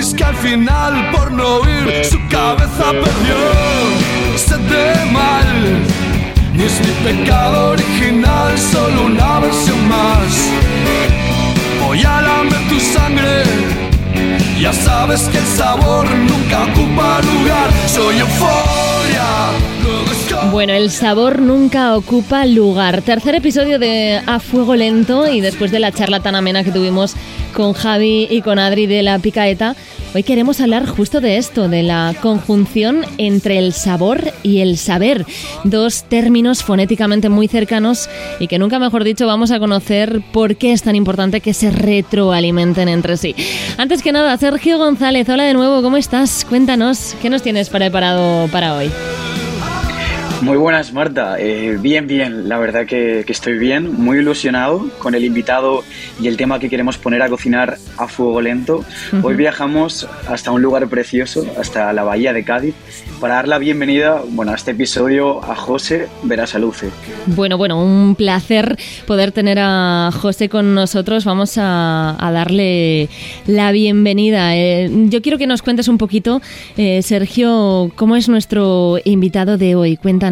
mantis que al final por no oír su cabeza perdió. Sed de mal, ni es mi pecado original, solo una versión más. Voy a lamer tu sangre. Ya sabes que el sabor nunca ocupa lugar. Soy euforia. Bueno, el sabor nunca ocupa lugar. Tercer episodio de A Fuego Lento y después de la charla tan amena que tuvimos con Javi y con Adri de la Picaeta, hoy queremos hablar justo de esto, de la conjunción entre el sabor y el saber. Dos términos fonéticamente muy cercanos y que nunca mejor dicho vamos a conocer por qué es tan importante que se retroalimenten entre sí. Antes que nada, Sergio González, hola de nuevo, ¿cómo estás? Cuéntanos, ¿qué nos tienes preparado para hoy? Muy buenas, Marta. Eh, bien, bien. La verdad que, que, estoy bien, muy ilusionado con el invitado y el tema que queremos poner a cocinar a fuego lento. Hoy viajamos hasta un lugar precioso, hasta la bahía de Cádiz, para dar la bienvenida bueno, a este episodio a José Verasaluce. Bueno, bueno, un placer poder tener a José con nosotros. Vamos a, a darle la bienvenida. Eh, yo quiero que nos cuentes un poquito, eh, Sergio, cómo es nuestro invitado de hoy. Cuéntanos.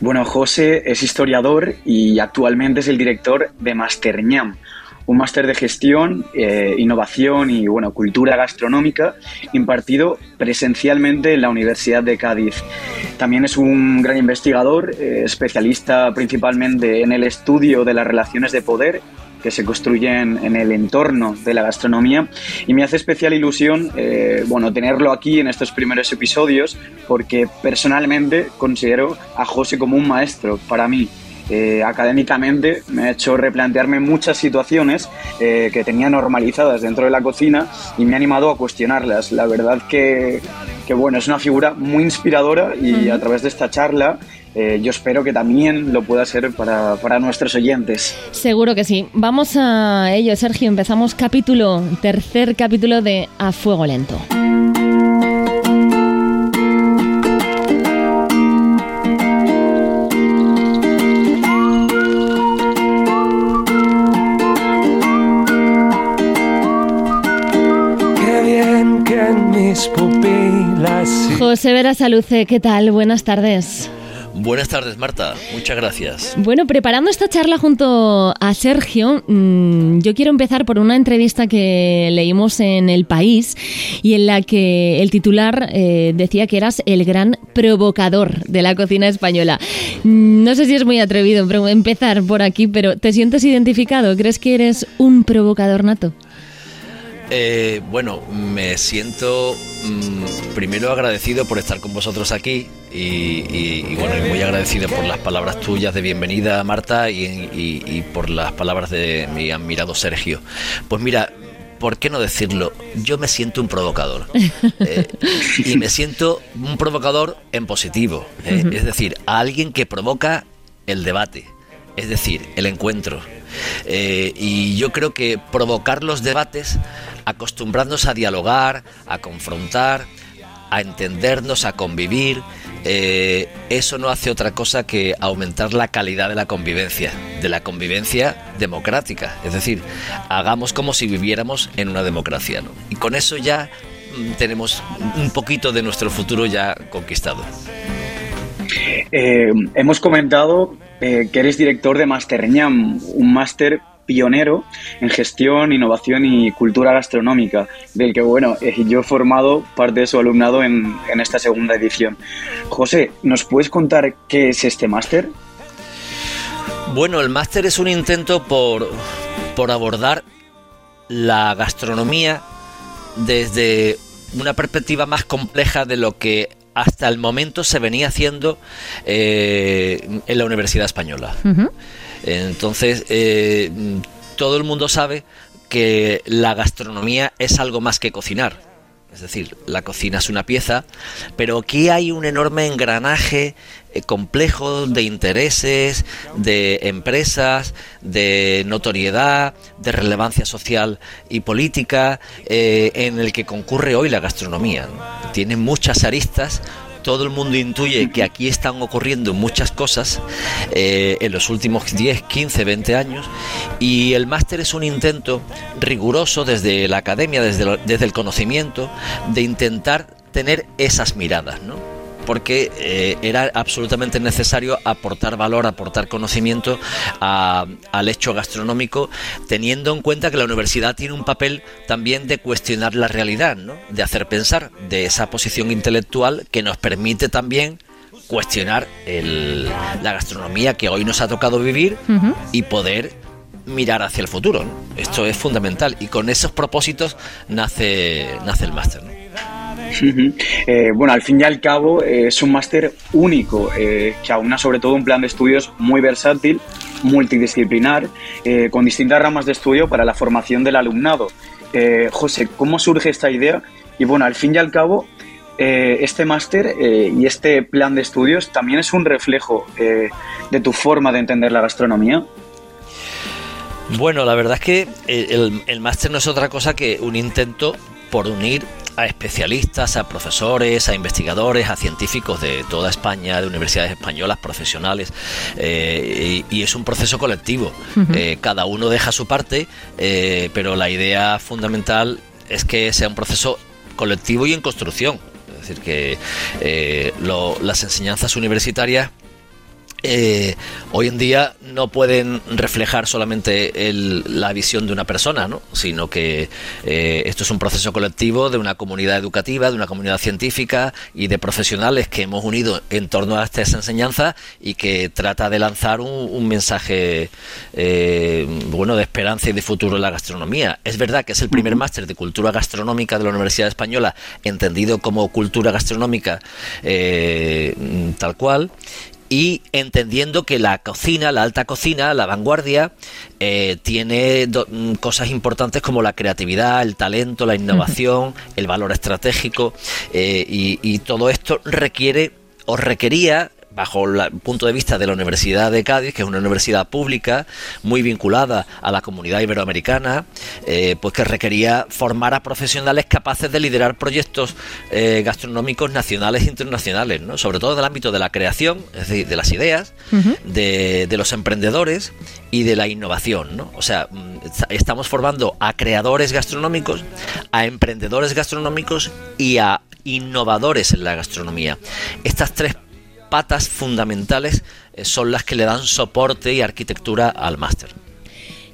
Bueno, José es historiador y actualmente es el director de Masterñam, un máster de gestión, eh, innovación y bueno, cultura gastronómica impartido presencialmente en la Universidad de Cádiz. También es un gran investigador, eh, especialista principalmente en el estudio de las relaciones de poder que se construyen en el entorno de la gastronomía y me hace especial ilusión eh, bueno, tenerlo aquí en estos primeros episodios porque personalmente considero a José como un maestro para mí. Eh, académicamente me ha hecho replantearme muchas situaciones eh, que tenía normalizadas dentro de la cocina y me ha animado a cuestionarlas. La verdad que, que bueno, es una figura muy inspiradora y uh -huh. a través de esta charla eh, yo espero que también lo pueda ser para, para, nuestros oyentes. Seguro que sí. Vamos a ello, Sergio. Empezamos capítulo, tercer capítulo de A Fuego Lento. José Vera Saluce, ¿qué tal? Buenas tardes. Buenas tardes, Marta. Muchas gracias. Bueno, preparando esta charla junto a Sergio, mmm, yo quiero empezar por una entrevista que leímos en El País y en la que el titular eh, decía que eras el gran provocador de la cocina española. No sé si es muy atrevido empezar por aquí, pero ¿te sientes identificado? ¿Crees que eres un provocador nato? Eh, bueno, me siento mmm, primero agradecido por estar con vosotros aquí y, y, y, bueno, muy agradecido por las palabras tuyas de bienvenida, Marta, y, y, por las palabras de mi admirado Sergio. Pues mira, ¿por qué no decirlo? Yo me siento un provocador. Eh, y me siento un provocador en positivo. Eh, uh -huh. Es decir, a alguien que provoca el debate. Es decir, el encuentro. Eh, y yo creo que provocar los debates, acostumbrarnos a dialogar, a confrontar, a entendernos, a convivir, eh, eso no hace otra cosa que aumentar la calidad de la convivencia, de la convivencia democrática. Es decir, hagamos como si viviéramos en una democracia. ¿no? Y con eso ya mm, tenemos un poquito de nuestro futuro ya conquistado. Eh, hemos comentado eh, que eres director de Masterñam, un máster pionero en gestión, innovación y cultura gastronómica, del que bueno, eh, yo he formado parte de su alumnado en, en esta segunda edición. José, ¿nos puedes contar qué es este máster? Bueno, el máster es un intento por, por abordar la gastronomía desde una perspectiva más compleja de lo que hasta el momento se venía haciendo eh, en la Universidad Española. Uh -huh. Entonces, eh, todo el mundo sabe que la gastronomía es algo más que cocinar. Es decir, la cocina es una pieza, pero aquí hay un enorme engranaje eh, complejo de intereses, de empresas, de notoriedad, de relevancia social y política, eh, en el que concurre hoy la gastronomía. Tiene muchas aristas, todo el mundo intuye que aquí están ocurriendo muchas cosas eh, en los últimos 10, 15, 20 años y el máster es un intento riguroso desde la academia, desde, desde el conocimiento, de intentar tener esas miradas, ¿no? Porque eh, era absolutamente necesario aportar valor, aportar conocimiento al hecho gastronómico, teniendo en cuenta que la universidad tiene un papel también de cuestionar la realidad, ¿no? de hacer pensar, de esa posición intelectual que nos permite también cuestionar la gastronomía que hoy nos ha tocado vivir y poder mirar hacia el futuro. Esto es fundamental y con esos propósitos nace, nace el máster. Eh, bueno, al fin y al cabo eh, es un máster único eh, que aúna sobre todo un plan de estudios muy versátil, multidisciplinar, con distintas ramas de estudio para la formación del alumnado. José, ¿cómo surge esta idea? Y bueno, al fin y al cabo, este máster y este plan de estudios también es un reflejo de tu forma de entender la gastronomía. Bueno, la verdad es que el máster no es otra cosa que un intento por unir a especialistas, a profesores, a investigadores, a científicos de toda España, de universidades españolas, profesionales, eh, y, es un proceso colectivo. Eh, cada uno deja su parte, eh, pero la idea fundamental es que sea un proceso colectivo y en construcción. Es decir, que las enseñanzas universitarias eh, hoy en día no pueden reflejar solamente la visión de una persona, ¿no? sino que eh, esto es un proceso colectivo de una comunidad educativa, de una comunidad científica y de profesionales que hemos unido en torno a esta enseñanza y que trata de lanzar un, mensaje eh, bueno de esperanza y de futuro en la gastronomía. Es verdad que es el primer máster de cultura gastronómica de la Universidad Española, entendido como cultura gastronómica tal cual y entendiendo que la cocina, la alta cocina, la vanguardia, eh, tiene mm, cosas importantes como la creatividad, el talento, la innovación, el valor estratégico eh, y, todo esto requiere o requería bajo el punto de vista de la Universidad de Cádiz, que es una universidad pública muy vinculada a la comunidad iberoamericana, eh, pues que requería formar a profesionales capaces de liderar proyectos eh, gastronómicos nacionales e internacionales, ¿no? sobre todo en el ámbito de la creación, es decir, de las ideas, de, de, los emprendedores y de la innovación. ¿no? O sea, mm, estamos formando a creadores gastronómicos, a emprendedores gastronómicos y a innovadores en la gastronomía. Estas tres patas fundamentales eh, son las que le dan soporte y arquitectura al máster.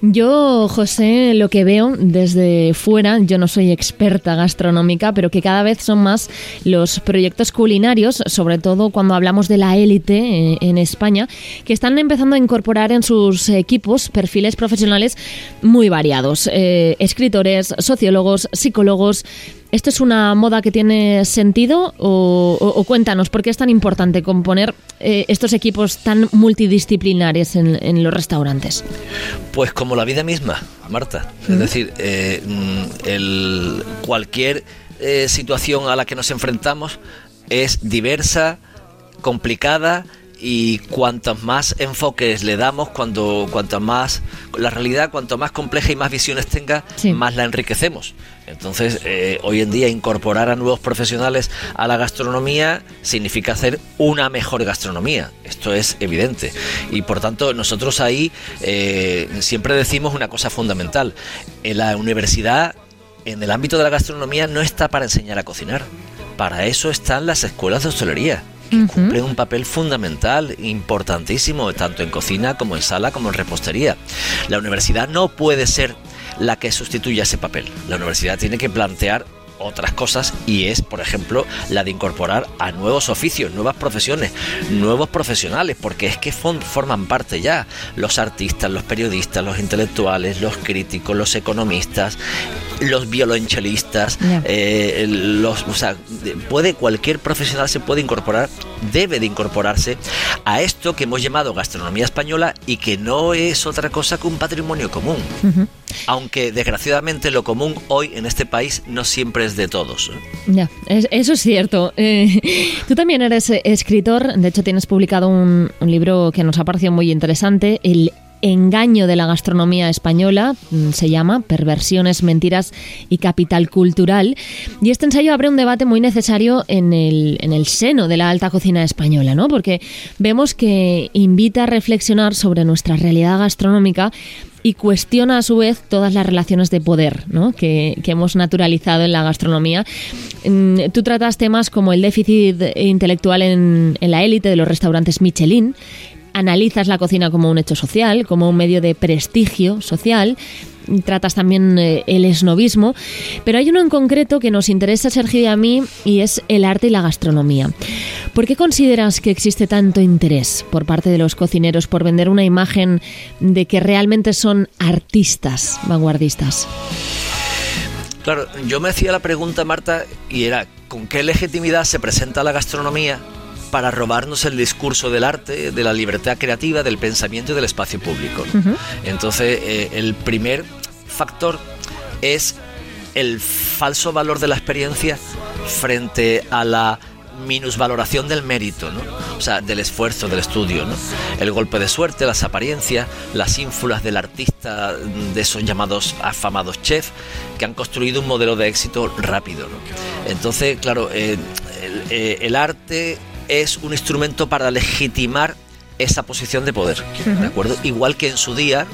Yo, José, lo que veo desde fuera, yo no soy experta gastronómica, pero que cada vez son más los proyectos culinarios, sobre todo cuando hablamos de la élite eh, en España, que están empezando a incorporar en sus equipos perfiles profesionales muy variados. Eh, escritores, sociólogos, psicólogos, ¿Esto es una moda que tiene sentido o, cuéntanos por qué es tan importante componer eh, estos equipos tan multidisciplinares en, los restaurantes? Pues como la vida misma, Marta. Es decir, eh, el, cualquier eh, situación a la que nos enfrentamos es diversa, complicada y cuantos más enfoques le damos, cuando cuanto más la realidad, cuanto más compleja y más visiones tenga, más la enriquecemos. Entonces, eh, hoy en día incorporar a nuevos profesionales a la gastronomía significa hacer una mejor gastronomía. Esto es evidente. Y por tanto, nosotros ahí eh, siempre decimos una cosa fundamental. En la universidad, en el ámbito de la gastronomía, no está para enseñar a cocinar. Para eso están las escuelas de hostelería que cumplen un papel fundamental, importantísimo, tanto en cocina como en sala como en repostería. La universidad no puede ser la que sustituya ese papel. La universidad tiene que plantear otras cosas y es, por ejemplo, la de incorporar a nuevos oficios, nuevas profesiones, nuevos profesionales, porque es que forman parte ya los artistas, los periodistas, los intelectuales, los críticos, los economistas, los violonchelistas, eh, los, o sea, puede cualquier profesional se puede incorporar, debe de incorporarse a esto que hemos llamado gastronomía española y que no es otra cosa que un patrimonio común. Aunque desgraciadamente lo común hoy en este país no siempre es de todos. ¿eh? Ya, eso es cierto. Eh, tú también eres escritor, de hecho tienes publicado un, un libro que nos ha parecido muy interesante, el Engaño de la gastronomía española, mm, se llama Perversiones, Mentiras y Capital Cultural. Y este ensayo abre un debate muy necesario en el, en el seno de la alta cocina española, ¿no? Porque vemos que invita a reflexionar sobre nuestra realidad gastronómica y cuestiona a su vez todas las relaciones de poder ¿no? que, hemos naturalizado en la gastronomía. Mm, tú tratas temas como el déficit intelectual en, en la élite de los restaurantes Michelin, analizas la cocina como un hecho social, como un medio de prestigio social, tratas también eh, el esnovismo, pero hay uno en concreto que nos interesa, Sergio y a mí, y es el arte y la gastronomía. ¿Por qué consideras que existe tanto interés por parte de los cocineros por vender una imagen de que realmente son artistas vanguardistas? Claro, yo me hacía la pregunta, Marta, y era, ¿con qué legitimidad se presenta la gastronomía para robarnos el discurso del arte, de la libertad creativa, del pensamiento y del espacio público. Entonces, eh, el primer factor es el falso valor de la experiencia frente a la minusvaloración del mérito, ¿no? o sea, del esfuerzo, del estudio. ¿no? El golpe de suerte, las apariencias, las ínfulas del artista, de esos llamados afamados chefs, que han construido un modelo de éxito rápido. ¿no? Entonces, claro, eh, eh, el arte es un instrumento para legitimar esa posición de poder, ¿de acuerdo? Igual que en su día,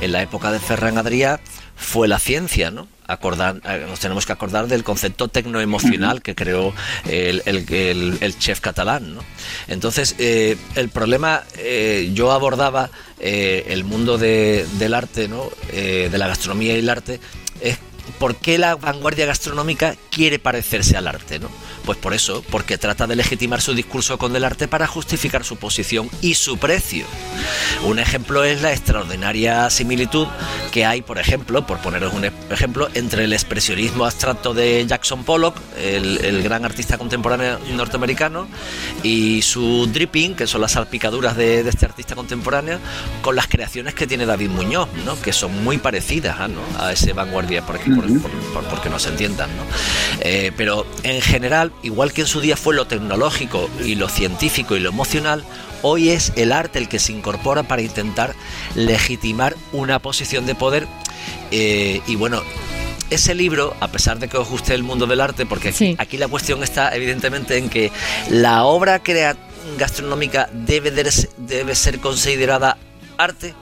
en la época de Ferran Adrià, fue la ciencia, ¿no? Acordar, eh, nos tenemos que acordar del concepto tecnoemocional que creó el, el, chef catalán, ¿no? Entonces, eh, el problema, eh, yo abordaba el mundo del arte, ¿no? de la gastronomía y el arte, es por qué la vanguardia gastronómica quiere parecerse al arte, ¿no? Pues por eso, porque trata de legitimar su discurso con el arte para justificar su posición y su precio. Un ejemplo es la extraordinaria similitud que hay, por ejemplo, por poneros un ejemplo, entre el expresionismo abstracto de Jackson Pollock, el, gran artista contemporáneo norteamericano, y su dripping, que son las salpicaduras de, este artista contemporáneo, con las creaciones que tiene David Muñoz, ¿no? que son muy parecidas ¿no? a ese vanguardia, porque, porque no se entiendan. ¿no? Eh, pero en general, igual que en su día fue lo tecnológico y lo científico y lo emocional, hoy es el arte el que se incorpora para intentar legitimar una posición de poder. Eh, y bueno, ese libro, a pesar de que os guste el mundo del arte, porque aquí, la cuestión está evidentemente en que la obra gastronómica debe, debe ser considerada arte,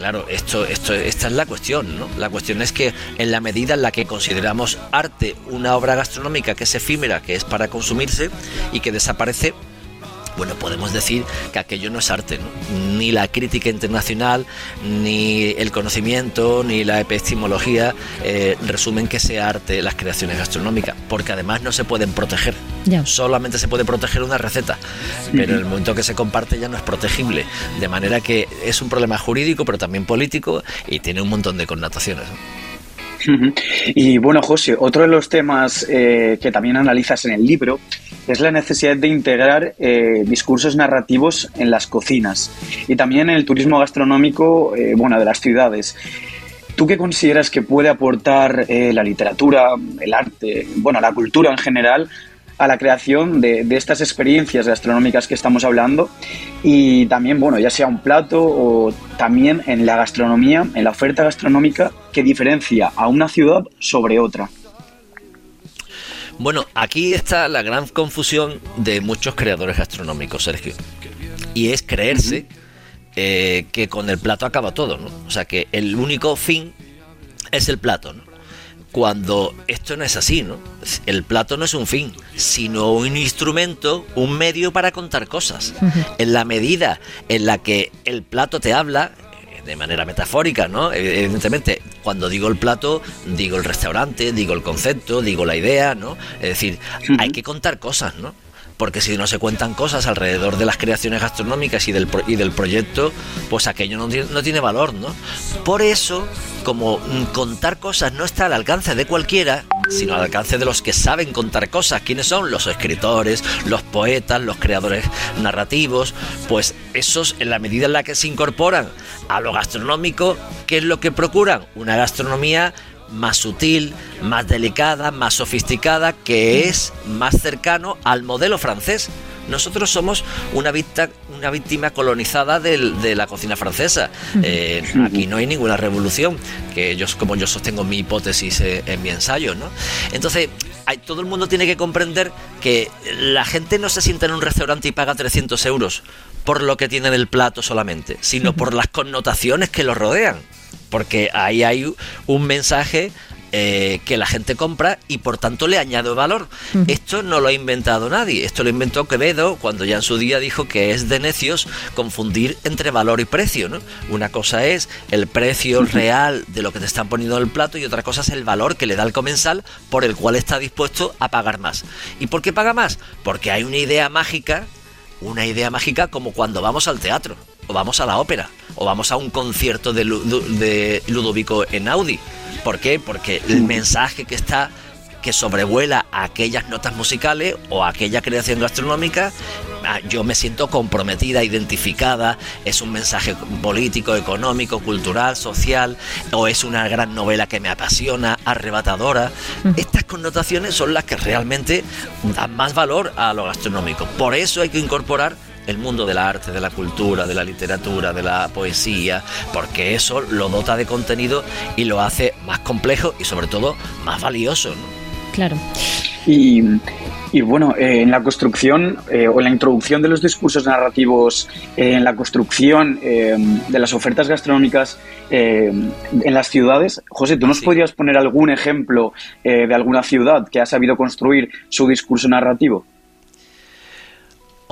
Claro, esto, esto, esta es la cuestión, ¿no? La cuestión es que en la medida en la que consideramos arte una obra gastronómica que es efímera, que es para consumirse y que desaparece, bueno, podemos decir que aquello no es arte, ni la crítica internacional, ni el conocimiento, ni la epistemología eh, resumen que sea arte las creaciones gastronómicas, porque además no se pueden proteger. Solamente se puede proteger una receta, pero en el momento que se comparte ya no es protegible, de manera que es un problema jurídico, pero también político y tiene un montón de connotaciones. Y bueno, José, otro de los temas eh, que también analizas en el libro es la necesidad de integrar eh, discursos narrativos en las cocinas y también en el turismo gastronómico eh, bueno, de las ciudades. ¿Tú qué consideras que puede aportar la literatura, el arte, bueno, la cultura en general a la creación de, estas experiencias gastronómicas que estamos hablando y también, bueno, ya sea un plato o también en la gastronomía, en la oferta gastronómica que diferencia a una ciudad sobre otra. Bueno, aquí está la gran confusión de muchos creadores gastronómicos, Sergio. Y es creerse eh, que con el plato acaba todo, ¿no? O sea, que el único fin es el plato, ¿no? cuando esto no es así, ¿no? El plato no es un fin, sino un instrumento, un medio para contar cosas. En la medida en la que el plato te habla, de manera metafórica, ¿no? Evidentemente, cuando digo el plato, digo el restaurante, digo el concepto, digo la idea, ¿no? Es decir, hay que contar cosas, ¿no? porque si no se cuentan cosas alrededor de las creaciones gastronómicas y del, y del proyecto, pues aquello no, no tiene valor, ¿no? Por eso, como mm, contar cosas no está al alcance de cualquiera, sino al alcance de los que saben contar cosas. ¿Quiénes son? Los escritores, los poetas, los creadores narrativos. Pues esos, en la medida en la que se incorporan a lo gastronómico, ¿qué es lo que procuran? Una gastronomía más sutil, más delicada, más sofisticada, que es más cercano al modelo francés. Nosotros somos una, una víctima colonizada de la cocina francesa. Eh, aquí no hay ninguna revolución, que yo, como yo sostengo mi hipótesis eh, en mi ensayo. ¿no? Entonces, hay, todo el mundo tiene que comprender que la gente no se sienta en un restaurante y paga 300 euros por lo que tiene en el plato solamente, sino por las connotaciones que lo rodean. Porque ahí hay un mensaje eh, que la gente compra y por tanto le añade valor. Esto no lo ha inventado nadie, esto lo inventó Quevedo cuando ya en su día dijo que es de necios confundir entre valor y precio. ¿no? Una cosa es el precio real de lo que te están poniendo en el plato y otra cosa es el valor que le da el comensal por el cual está dispuesto a pagar más. ¿Y por qué paga más? Porque hay una idea mágica, una idea mágica como cuando vamos al teatro o vamos a la ópera o vamos a un concierto de, Ludovico Audi ¿Por qué? Porque el mensaje que está que sobrevuela aquellas notas musicales o aquella creación gastronómica, ah, yo me siento comprometida, identificada, es un mensaje político, económico, cultural, social, o es una gran novela que me apasiona, arrebatadora. Estas connotaciones son las que realmente dan más valor a lo gastronómico. Por eso hay que incorporar el mundo del arte, de la cultura, de la literatura, de la poesía, porque eso lo dota de contenido y lo hace más complejo y sobre todo más valioso. Claro. Y, bueno, eh, en la construcción eh, o en la introducción de los discursos narrativos, eh, en la construcción de las ofertas gastronómicas en las ciudades, José, ¿tú nos podrías poner algún ejemplo de alguna ciudad que ha sabido construir su discurso narrativo?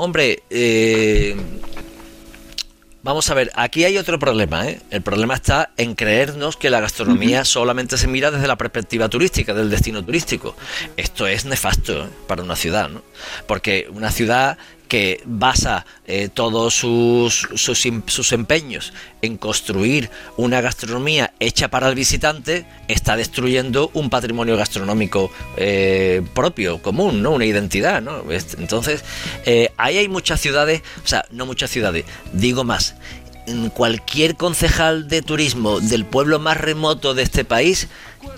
Hombre, eh, vamos a ver, aquí hay otro problema. ¿eh? El problema está en creernos que la gastronomía solamente se mira desde la perspectiva turística, del destino turístico. Esto es nefasto ¿eh? para una ciudad, ¿no? Porque una ciudad que basa eh, todos sus, sus, empeños en construir una gastronomía hecha para el visitante, está destruyendo un patrimonio gastronómico eh, propio, común, ¿no? Una identidad, ¿no? Entonces, eh, ahí hay muchas ciudades, o sea, no muchas ciudades, digo más, cualquier concejal de turismo del pueblo más remoto de este país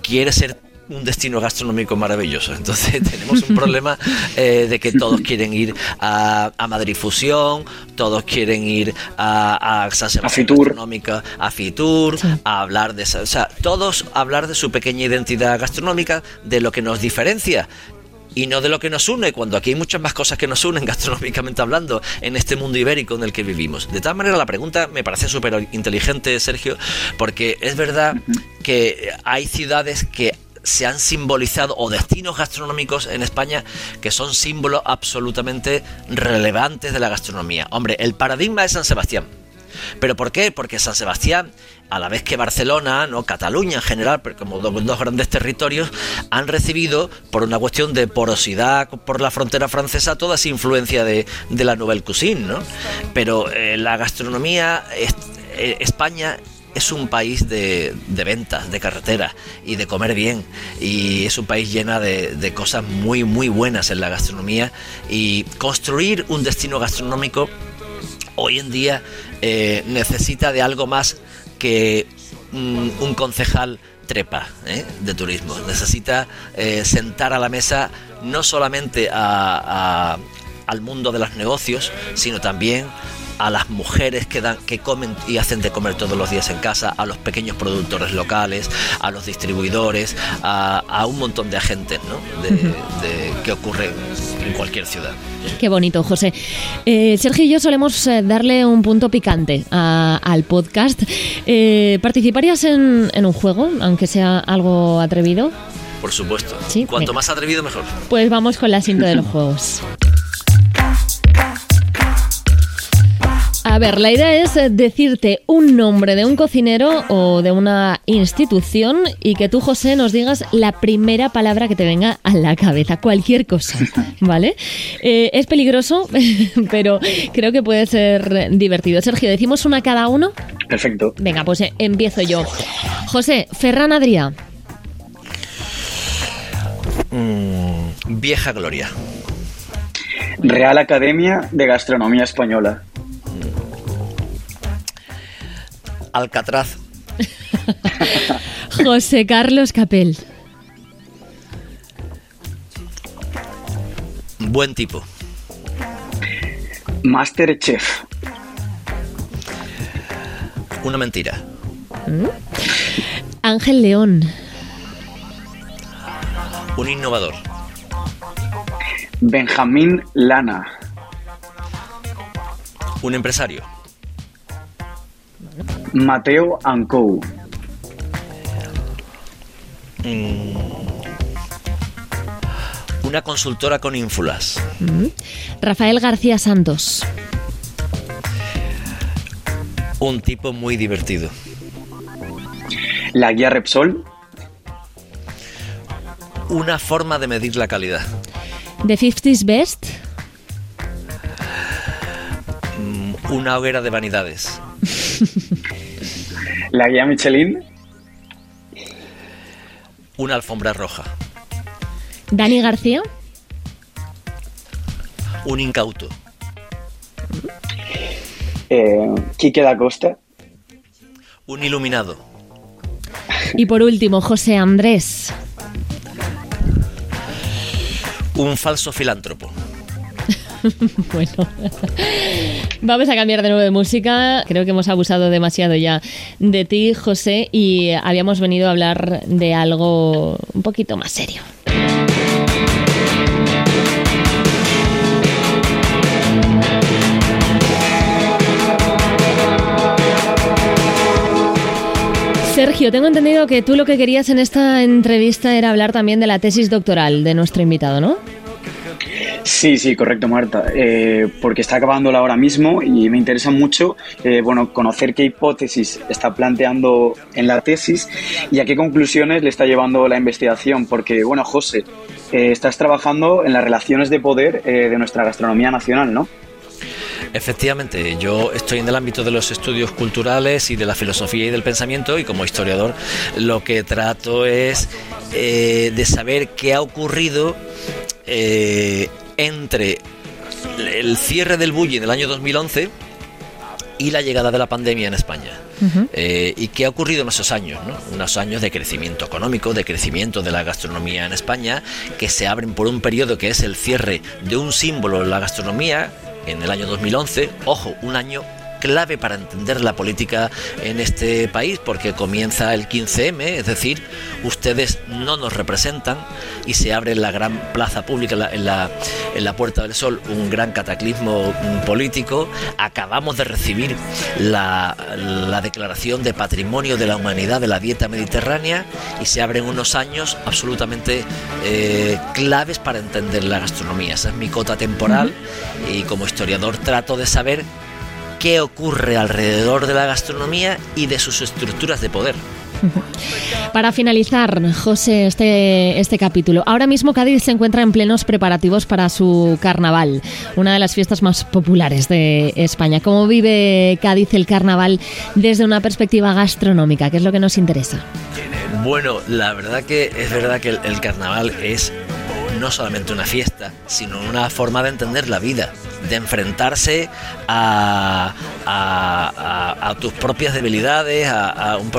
quiere ser un destino gastronómico maravilloso. Entonces tenemos un problema eh, de que todos quieren ir a, Madrid Fusión, todos quieren ir a, a San Sebastián Gastronómica, a Fitur, a hablar de o sea, todos hablar de su pequeña identidad gastronómica, de lo que nos diferencia y no de lo que nos une, cuando aquí hay muchas más cosas que nos unen gastronómicamente hablando en este mundo ibérico en el que vivimos. De tal manera, la pregunta me parece súper inteligente, Sergio, porque es verdad que hay ciudades que se han simbolizado o destinos gastronómicos en España que son símbolos absolutamente relevantes de la gastronomía. Hombre, el paradigma es San Sebastián. ¿Pero por qué? Porque San Sebastián, a la vez que Barcelona, no Cataluña en general, pero como dos, grandes territorios, han recibido, por una cuestión de porosidad por la frontera francesa, toda esa influencia de, la Nouvelle Cuisine, ¿no? Pero eh, la gastronomía, eh, España es un país de, ventas, de carretera y de comer bien. Y es un país lleno de, cosas muy, muy buenas en la gastronomía. Y construir un destino gastronómico hoy en día eh, necesita de algo más que un concejal trepa ¿eh? de turismo. Necesita eh, sentar a la mesa no solamente al mundo de los negocios, sino también a las mujeres que, dan, que comen y hacen de comer todos los días en casa, a los pequeños productores locales, a los distribuidores, a, un montón de agentes ¿no? de, que ocurre en cualquier ciudad. Qué bonito, José. Eh, Sergio y yo solemos eh, darle un punto picante al podcast. Eh, ¿Participarías en, un juego, aunque sea algo atrevido? Por supuesto. Cuanto más atrevido, mejor. Pues vamos con la cinta de los juegos. A ver, la idea es eh, decirte un nombre de un cocinero o de una institución y que tú, José, nos digas la primera palabra que te venga a la cabeza, cualquier cosa, ¿vale? Eh, es peligroso, pero creo que puede ser divertido. Sergio, ¿decimos una cada uno? Perfecto. Venga, pues eh, empiezo yo. José, Ferran Adrià. Mm, vieja Gloria. Real Academia de Gastronomía Española. Alcatraz. José Carlos Capel. Buen tipo. Masterchef. Una mentira. Ángel León. Un innovador. Benjamín Lana. Un empresario. Mateo Ancou. Mm. Una consultora con ínfulas. Rafael García Santos. Un tipo muy divertido. La guía Repsol. Una forma de medir la calidad. The 50s Best. Mm, Una hoguera de vanidades. La guía Michelin. Una alfombra roja. Dani García. Un incauto. Eh, Quique da Costa. Un iluminado. Y por último, José Andrés. Un falso filántropo. Bueno, vamos a cambiar de nuevo de música. Creo que hemos abusado demasiado ya de ti, José, y habíamos venido a hablar de algo un poquito más serio. Sergio, tengo entendido que tú lo que querías en esta entrevista era hablar también de la tesis doctoral de nuestro invitado, ¿no? Sí, sí, correcto, Marta. Eh, porque está acabándola ahora mismo y me interesa mucho, eh, bueno, conocer qué hipótesis está planteando en la tesis y a qué conclusiones le está llevando la investigación. Porque, bueno, José, eh, estás trabajando en las relaciones de poder de nuestra gastronomía nacional, ¿no? Efectivamente, yo estoy en el ámbito de los estudios culturales y de la filosofía y del pensamiento y como historiador lo que trato es de saber qué ha ocurrido eh, entre el cierre del bullying del año 2011 y la llegada de la pandemia en España. Eh, ¿Y qué ha ocurrido en esos años? ¿no? Unos años de crecimiento económico, de crecimiento de la gastronomía en España, que se abren por un periodo que es el cierre de un símbolo de la gastronomía en el año 2011. Ojo, un año clave para entender la política en este país porque comienza el 15M, es decir, ustedes no nos representan y se abre en la gran plaza pública, en la, en la, Puerta del Sol, un gran cataclismo mm, político. Acabamos de recibir la, la declaración de patrimonio de la humanidad de la dieta mediterránea y se abren unos años absolutamente eh, claves para entender la gastronomía. Esa es mi cota temporal y como historiador trato de saber qué ocurre alrededor de la gastronomía y de sus estructuras de poder. Para finalizar, José, este, este capítulo. Ahora mismo Cádiz se encuentra en plenos preparativos para su carnaval, una de las fiestas más populares de España. ¿Cómo vive Cádiz el carnaval desde una perspectiva gastronómica? ¿Qué es lo que nos interesa? Bueno, la verdad que es verdad que el, el carnaval es no solamente una fiesta, sino una forma de entender la vida, de enfrentarse a, a, a, a tus propias debilidades, a, un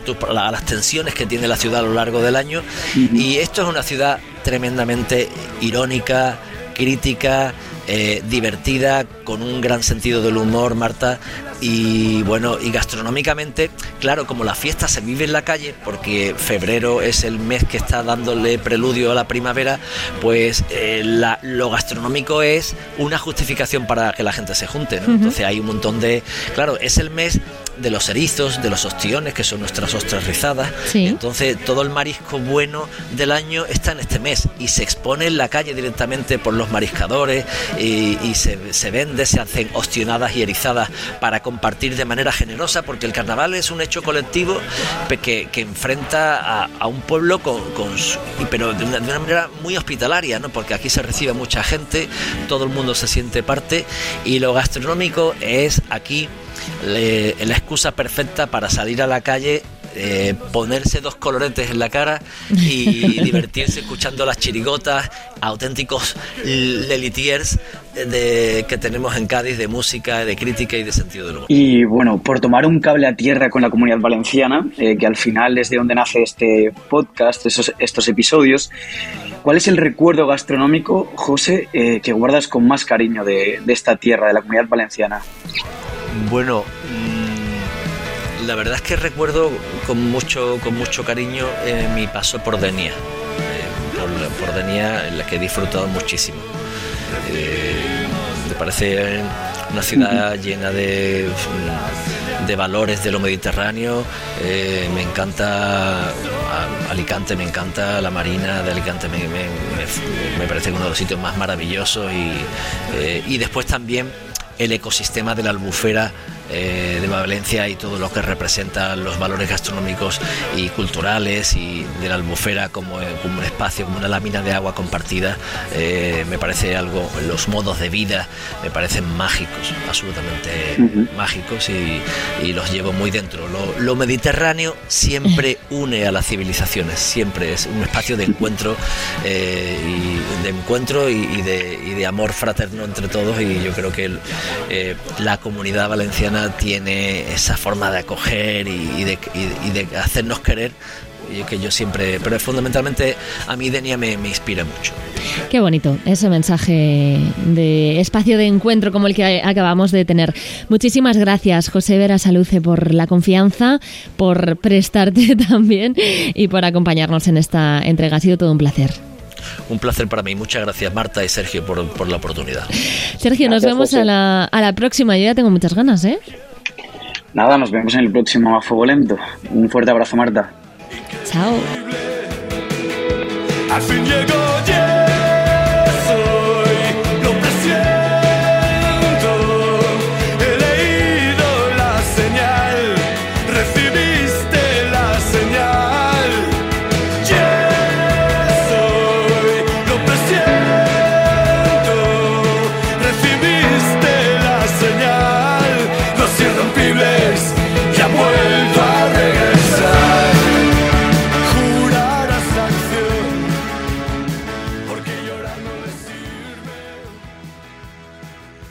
tu- a las tensiones que tiene la ciudad a lo largo del año. Y esto es una ciudad tremendamente irónica, crítica, eh, divertida, con un gran sentido del humor, Marta. Y bueno, y gastronómicamente, claro, como la fiesta se vive en la calle, porque febrero es el mes que está dándole preludio a la primavera, pues eh, la- lo gastronómico es una justificación para que la gente se junte. ¿no? Entonces hay un montón de. Claro, es el mes de los erizos, de los ostiones, que son nuestras ostras rizadas. Sí. Entonces todo el marisco bueno del año está en este mes y se expone en la calle directamente por los mariscadores y, y se, se vende, se hacen ostionadas y erizadas para compartir de manera generosa porque el carnaval es un hecho colectivo que, que enfrenta a, a un pueblo con, con su- pero de una, de una manera muy hospitalaria, ¿no? porque aquí se recibe mucha gente, todo el mundo se siente parte y lo gastronómico es aquí le- la excusa perfecta para salir a la calle, eh, ponerse dos coloretes en la cara y divertirse escuchando las chirigotas, auténticos lelitiers de, que tenemos en Cádiz de música, de crítica y de sentido del humor. Y bueno, por tomar un cable a tierra con la comunidad valenciana, eh, que al final es de donde nace este podcast, esos, estos episodios, ¿cuál es el recuerdo gastronómico, José, eh, que guardas con más cariño de, de, esta tierra, de la comunidad valenciana? Bueno, mmm, la verdad es que recuerdo con mucho, con mucho cariño eh, mi paso por Denia. por, por Denia, en la que he disfrutado muchísimo. Eh, me parece una ciudad llena de, de, valores de lo mediterráneo. Eh, me encanta Alicante, me encanta la marina de Alicante, me, me, me, me parece uno de los sitios más maravillosos y, eh, y después también el ecosistema de la albufera eh, de Valencia y todo lo que representa los valores gastronómicos y culturales y de la albufera como, como un espacio, como una lámina de agua compartida, eh, me parece algo, los modos de vida me parecen mágicos, absolutamente uh -huh. mágicos y, y, los llevo muy dentro. Lo, lo, mediterráneo siempre une a las civilizaciones, siempre es un espacio de encuentro eh, y de encuentro y, y, de, y, de, amor fraterno entre todos y yo creo que el, eh, la comunidad valenciana tiene esa forma de acoger y, de, y de, hacernos querer que yo siempre, pero fundamentalmente a mí Denia me, me, inspira mucho. Qué bonito ese mensaje de espacio de encuentro como el que acabamos de tener. Muchísimas gracias José Vera Saluce por la confianza, por prestarte también y por acompañarnos en esta entrega. Ha sido todo un placer. Un placer para mí. Muchas gracias, Marta y Sergio, por, por la oportunidad. Sergio, nos vemos a la, a la, próxima. Yo ya tengo muchas ganas, ¿eh? Nada, nos vemos en el próximo A Fuego Lento. Un fuerte abrazo, Marta. Chao. Al fin llegó